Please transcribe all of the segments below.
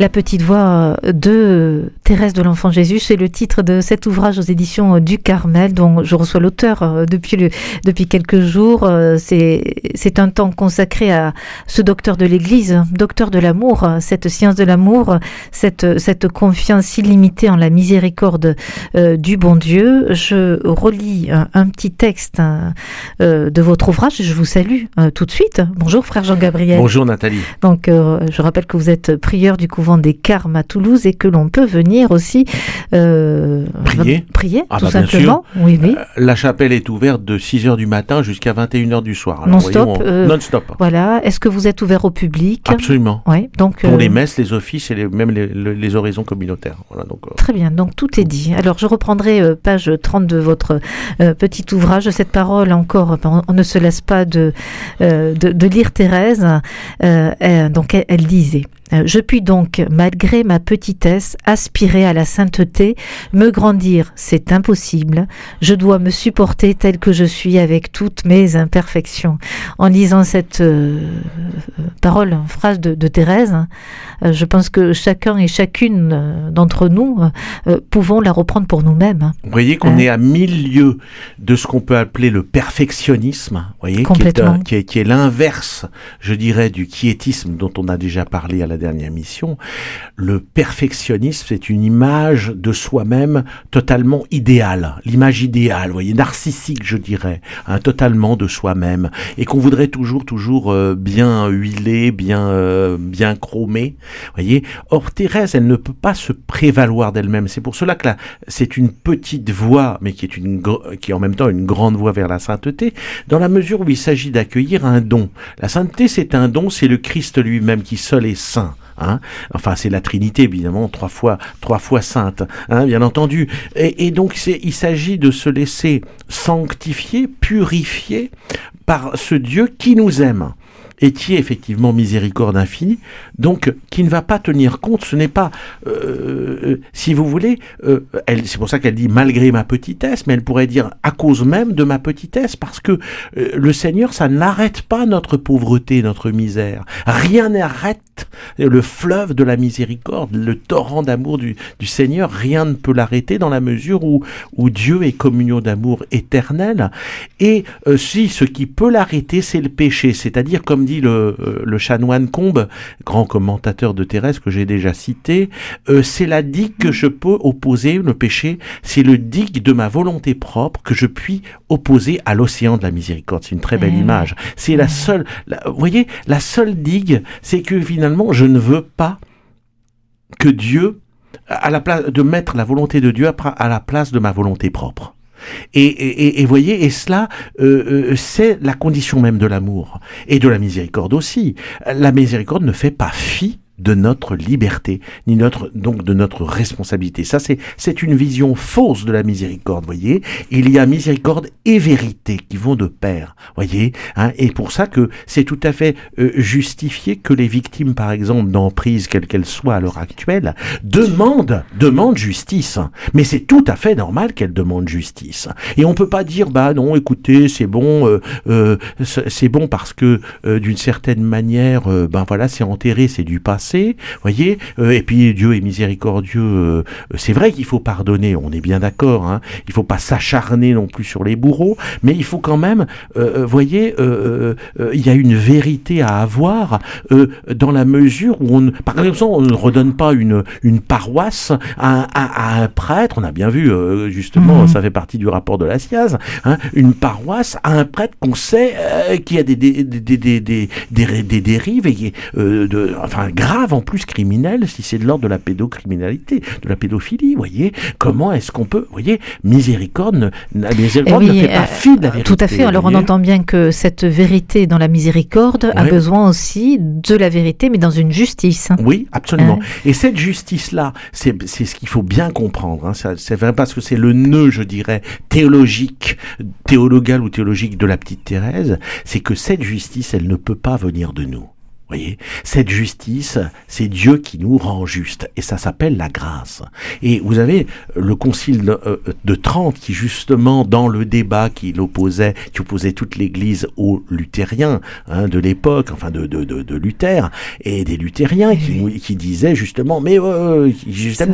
La petite voix de Thérèse de l'Enfant Jésus, c'est le titre de cet ouvrage aux éditions du Carmel, dont je reçois l'auteur euh, depuis, le, depuis quelques jours. Euh, c'est un temps consacré à ce docteur de l'Église, docteur de l'amour, cette science de l'amour, cette, cette confiance illimitée en la miséricorde euh, du bon Dieu. Je relis un, petit texte de votre ouvrage. Je vous salue tout de suite. Bonjour, frère Jean-Gabriel. Bonjour, Nathalie. Donc, je rappelle que vous êtes prieur du couvent des Carmes à Toulouse et que l'on peut venir aussi euh, prier, prier ah tout bah, simplement. Oui, oui. Euh, la chapelle est ouverte de 6h du matin jusqu'à 21h du soir. Non-stop. Euh, non-stop. Voilà. Est-ce que vous êtes ouvert au public? Absolument. Oui. Donc, Pour les messes, les offices et les, même les, les, oraisons communautaires. Voilà, donc, Très bien. Donc tout est dit. Alors je reprendrai page 30 de votre petit ouvrage. Cette parole encore, on, ne se lasse pas de, de, de, lire Thérèse. donc elle, elle disait. Euh, je puis donc, malgré ma petitesse, aspirer à la sainteté, me grandir, c'est impossible. Je dois me supporter tel que je suis avec toutes mes imperfections. En lisant cette euh, parole, phrase de, Thérèse, euh, je pense que chacun et chacune d'entre nous pouvons la reprendre pour nous-mêmes. Vous voyez qu'on est à mille lieues de ce qu'on peut appeler le perfectionnisme, voyez, qui est, qui est l'inverse, je dirais, du quiétisme dont on a déjà parlé à la dernière mission, le perfectionnisme, c'est une image de soi-même totalement idéale, l'image idéale, voyez, narcissique, je dirais, hein, totalement de soi-même, et qu'on voudrait toujours, toujours euh, bien huiler, bien, euh, bien chromé, voyez. Or, Thérèse, elle ne peut pas se prévaloir d'elle-même. C'est pour cela que là, c'est une petite voix, mais qui est une, qui est en même temps une grande voix vers la sainteté, dans la mesure où il s'agit d'accueillir un don. La sainteté, c'est un don, c'est le Christ lui-même qui seul est saint. Hein. enfin, c'est la Trinité, évidemment, trois fois, trois fois sainte, hein, bien entendu. Et, et donc, il s'agit de se laisser sanctifier, purifier par ce Dieu qui nous aime et qui est effectivement miséricorde infinie, donc qui ne va pas tenir compte, ce n'est pas, euh, euh, si vous voulez, euh, c'est pour ça qu'elle dit malgré ma petitesse, mais elle pourrait dire à cause même de ma petitesse, parce que le Seigneur, ça n'arrête pas notre pauvreté, notre misère. Rien n'arrête le fleuve de la miséricorde, le torrent d'amour du, Seigneur, rien ne peut l'arrêter dans la mesure où, où Dieu est communion d'amour éternel. Et si ce qui peut l'arrêter, c'est le péché, c'est-à-dire comme le, euh, le chanoine Combe, grand commentateur de Thérèse que j'ai déjà cité, euh, c'est la digue que je peux opposer, le péché, c'est le digue de ma volonté propre que je puis opposer à l'océan de la miséricorde. C'est une très belle eh image. C'est la seule, vous voyez, la seule digue, c'est que finalement, je ne veux pas que Dieu, à la place de mettre la volonté de Dieu à la place de ma volonté propre. Et, voyez, et cela, euh, euh, c'est la condition même de l'amour et de la miséricorde aussi. La miséricorde ne fait pas fi de notre liberté, ni notre, donc de notre responsabilité. Ça, c'est, c'est une vision fausse de la miséricorde, voyez. Il y a miséricorde et vérité qui vont de pair, voyez. Hein, et pour ça que c'est tout à fait euh, justifié que les victimes, par exemple, d'emprise, quelle qu'elle soit à l'heure actuelle, demandent, demandent justice. Mais c'est tout à fait normal qu'elles demandent justice. Et on peut pas dire, bah non, écoutez, c'est bon, euh, euh, c'est bon parce que d'une certaine manière, ben voilà, c'est enterré, c'est du passé voyez. Euh, et puis Dieu est miséricordieux. Euh, c'est vrai qu'il faut pardonner, on est bien d'accord. Hein. Il faut pas s'acharner non plus sur les bourreaux, mais il faut quand même, euh, voyez, il y a une vérité à avoir dans la mesure où on, par exemple, on ne redonne pas une une paroisse à, un prêtre. On a bien vu justement, mmh. ça fait partie du rapport de la SIAZ, hein, une paroisse à un prêtre qu'on sait qui a des des, des, des, des, des, dérives et de, enfin grave en plus criminel si c'est de l'ordre de la pédocriminalité, de la pédophilie, voyez Comment est-ce qu'on peut, voyez, miséricorde, la miséricorde ne fait pas euh, fi de la vérité. Tout à fait, alors on entend bien que cette vérité dans la miséricorde a besoin aussi de la vérité, mais dans une justice. Oui, absolument. Hein Et cette justice-là, c'est ce qu'il faut bien comprendre, hein. c'est vrai parce que c'est le nœud, je dirais, théologique, théologal ou théologique de la petite Thérèse, c'est que cette justice, elle ne peut pas venir de nous voyez, cette justice, c'est Dieu qui nous rend juste, et ça s'appelle la grâce. Et vous avez le concile de, euh, Trente qui justement dans le débat qui l'opposait, qui opposait toute l'Église aux luthériens hein, de l'époque, enfin de, de, de, Luther et des luthériens qui, qui disaient justement, mais euh,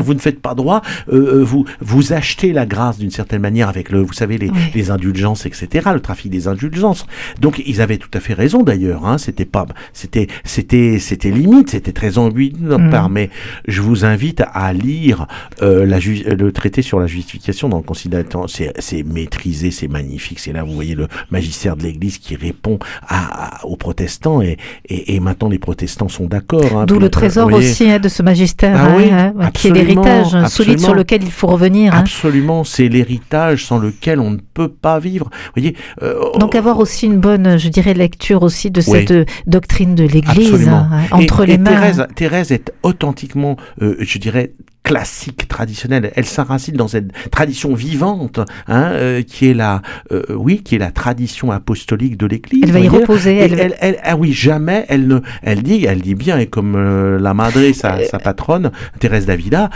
vous ne faites pas droit, euh, vous vous achetez la grâce d'une certaine manière avec le, vous savez les, les indulgences, etc., le trafic des indulgences. Donc ils avaient tout à fait raison d'ailleurs. Hein, c'était pas, c'était c'était c'était limite, c'était très ambigu mm. mais je vous invite à lire euh, la le traité sur la justification dans le Concile c'est maîtrisé, c'est magnifique, c'est là vous voyez le magistère de l'Église qui répond à, aux protestants et, et, et, maintenant les protestants sont d'accord. Hein, D'où le trésor aussi hein, de ce magistère, ah hein, hein qui est l'héritage solide sur lequel il faut revenir. Absolument, c'est l'héritage sans lequel on ne peut pas vivre. Vous voyez. Euh, Donc avoir aussi une bonne, je dirais, lecture aussi de cette doctrine de l'Église entre les mains. Thérèse, Thérèse est authentiquement, euh, je dirais, classique, traditionnelle. Elle s'enracine dans cette tradition vivante, hein, euh, qui est la, euh, oui, qui est la tradition apostolique de l'Église. Elle va y reposer. Elle, elle, ah oui, jamais. Elle ne, elle dit, elle dit bien, et comme euh, la Madre, sa, sa patronne, Thérèse Davida,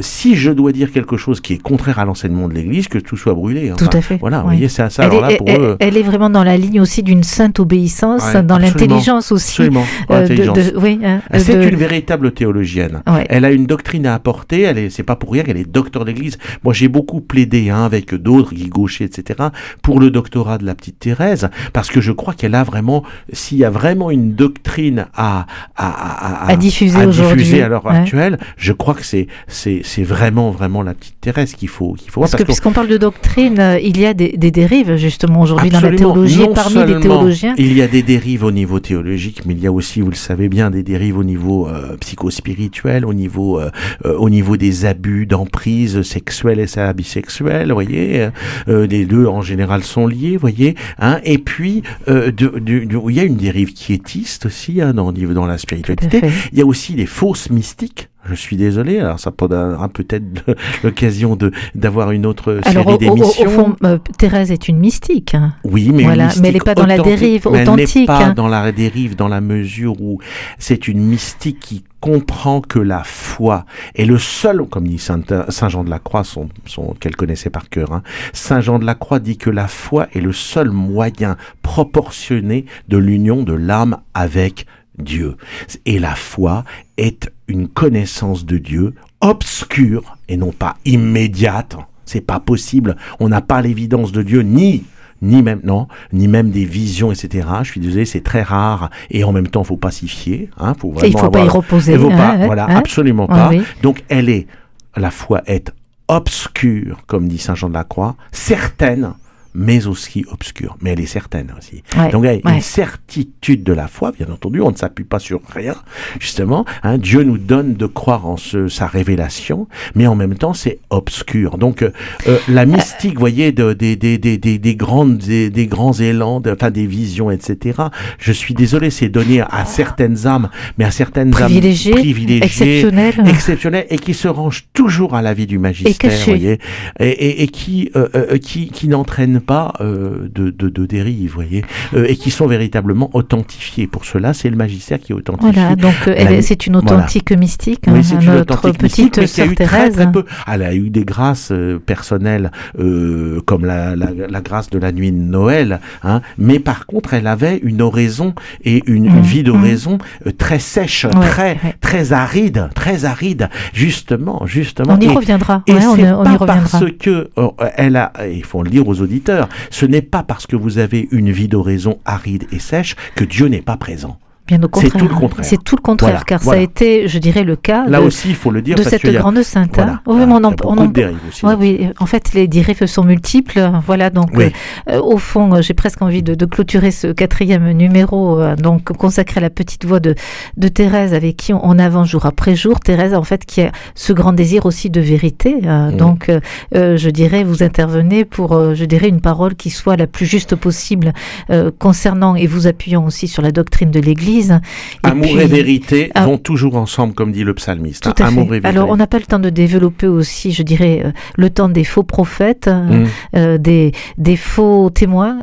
si je dois dire quelque chose qui est contraire à l'enseignement de l'Église, que tout soit brûlé. tout à fait. Voilà, vous voyez, c'est ça. Elle, est, pour elle, est vraiment dans la ligne aussi d'une sainte obéissance, dans l'intelligence aussi. Absolument. oui, hein, c'est une véritable théologienne. Elle a une doctrine à apporter elle c'est pas pour rien qu'elle est docteur d'église. Moi, j'ai beaucoup plaidé, hein, avec d'autres, Guy Gaucher, etc., pour le doctorat de la petite Thérèse, parce que je crois qu'elle a vraiment, s'il y a vraiment une doctrine à, à, à, à diffuser, diffuser à l'heure actuelle, je crois que c'est, c'est, c'est vraiment, vraiment la petite Thérèse qu'il faut, qu'il faut voir. Parce, que puisqu'on parle de doctrine, euh, il y a des, des dérives, justement, aujourd'hui dans la théologie, parmi les théologiens. Il y a des dérives au niveau théologique, mais il y a aussi, vous le savez bien, des dérives au niveau euh, psychospirituel, au niveau, euh, au niveau des abus d'emprise sexuelle et bisexuelle, vous voyez, euh, les deux en général sont liés, vous voyez, hein, et puis euh, de, il y a une dérive quiétiste aussi hein, dans, dans la spiritualité. Il y a aussi les fausses mystiques je suis désolé, alors ça prendra peut-être l'occasion de d'avoir une autre série d'émissions. Au, fond, euh, Thérèse est une mystique. Hein. Oui, mais, mais elle n'est pas dans la dérive authentique. Elle n'est pas hein. dans la dérive dans la mesure où c'est une mystique qui comprend que la foi est le seul, comme dit Saint, Jean de la Croix, son qu'elle connaissait par cœur, hein. Saint Jean de la Croix dit que la foi est le seul moyen proportionné de l'union de l'âme avec Dieu. Et la foi est une connaissance de Dieu obscure et non pas immédiate. C'est pas possible. On n'a pas l'évidence de Dieu ni ni ni même des visions, etc. Je suis désolé, c'est très rare et en même temps, faut pas s'y fier. Hein, faut vraiment il faut pas y reposer. Il faut pas, voilà, hein absolument pas. Donc, elle est, la foi est obscure, comme dit Saint Jean de la Croix, certaine, mais aussi obscure. Mais elle est certaine aussi. Donc il y a une certitude de la foi, bien entendu, on ne s'appuie pas sur rien, justement. Hein, Dieu nous donne de croire en ce, sa révélation, mais en même temps c'est obscur. Donc euh, euh, la mystique, vous voyez, de, des, des, des, des, grandes, des, des grands élans, de, enfin des visions, etc. Je suis désolé, c'est donné à certaines âmes, mais à certaines âmes privilégiées, exceptionnelles, exceptionnelles, et qui se rangent toujours à la vie du magistère, vous voyez, et, et, et qui, euh, qui, qui pas euh, de, de, de dérive, voyez, euh, et qui sont véritablement authentifiés. Pour cela, c'est le magistère qui est authentifié. Voilà, donc c'est une authentique mystique, oui, hein, une authentique petite mystique, sœur Thérèse. Très, peu. Elle a eu des grâces euh, personnelles, comme la, la, la, grâce de la nuit de Noël, hein, mais par contre, elle avait une oraison et une, une mmh, vie d'oraison mmh. très sèche, très très aride, très aride, justement, justement. On y reviendra. Et pas on y parce que elle a, il faut le dire aux auditeurs ce n'est pas parce que vous avez une vie d'oraison aride et sèche que Dieu n'est pas présent. Bien au contraire. C'est tout le contraire. C'est tout le contraire, car ça a été, je dirais, le cas. Là aussi, il faut le dire. De cette grande sainte. Voilà, oui, on en, on en... aussi. Oui, oui. En fait, les dérives sont multiples. Voilà, donc, euh, au fond, j'ai presque envie de, de, clôturer ce quatrième numéro, euh, donc consacré à la petite voix de, de Thérèse, avec qui on, avance jour après jour. Thérèse, en fait, qui a ce grand désir aussi de vérité. Euh, mm. Donc, je dirais, vous intervenez pour, je dirais, une parole qui soit la plus juste possible concernant et vous appuyant aussi sur la doctrine de l'Église l'Église. Amour et vérité ah. vont toujours ensemble, comme dit le psalmiste. Tout à fait. Alors, on n'a pas le temps de développer aussi, je dirais, euh, le temps des faux prophètes, euh, mm. des, des faux témoins,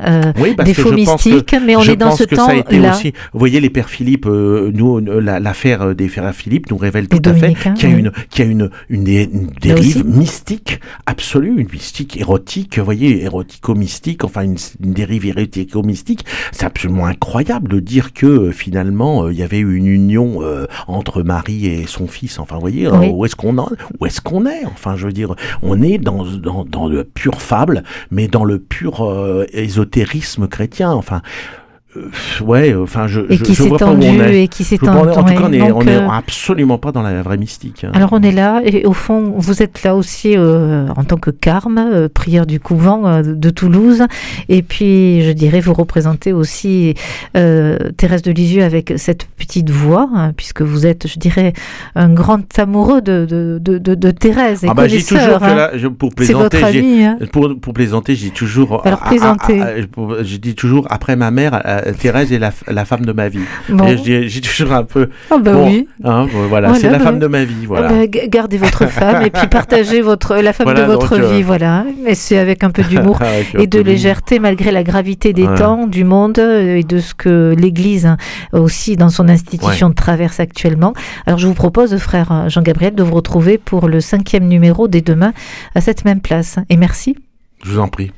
des faux mystiques, mais on est dans ce temps-là. Vous voyez, les pères Philippe, nous, l'affaire des frères Philippe nous révèle tout à fait qu'il y a, une, qu'il y a une, une, dérive mystique absolue, une mystique érotique, vous voyez, érotico-mystique, enfin une, dérive érotico-mystique. C'est absolument incroyable de dire que euh, finalement euh, il y avait une union euh, entre Marie et son fils. Enfin, vous voyez, où est-ce qu'on où est-ce qu'on est? Enfin, je veux dire, on est dans, dans, dans le pur fable, mais dans le pur ésotérisme chrétien. Enfin, euh, ouais, enfin, je, et qui s'est tendu et qui s'est tendu. En tout cas, on est, on est euh, absolument pas dans la vraie mystique. Hein. Alors, on est là, et au fond, vous êtes là aussi euh, en tant que carme, prière du couvent de Toulouse, et puis, je dirais, vous représentez aussi Thérèse de Lisieux avec cette petite voix, hein, puisque vous êtes, je dirais, un grand amoureux de, de, de, de, Thérèse et ah bah, toujours que hein. là, je, pour plaisanter, votre pour, pour plaisanter, j'ai toujours. Alors, plaisanter. je dis toujours, après ma mère, Thérèse est la, la, femme de ma vie. J'ai toujours un peu. Oh bah oui. Hein, voilà, c'est la bah femme de ma vie. Voilà. Ah bah, gardez votre femme et puis partagez votre, la femme de votre euh, vie. Voilà. Mais c'est avec un peu d'humour et de légèreté malgré la gravité des temps, du monde et de ce que l'Église hein, aussi dans son institution traverse actuellement. Alors je vous propose, frère Jean-Gabriel, de vous retrouver pour le cinquième numéro dès demain à cette même place. Et merci. Je vous en prie.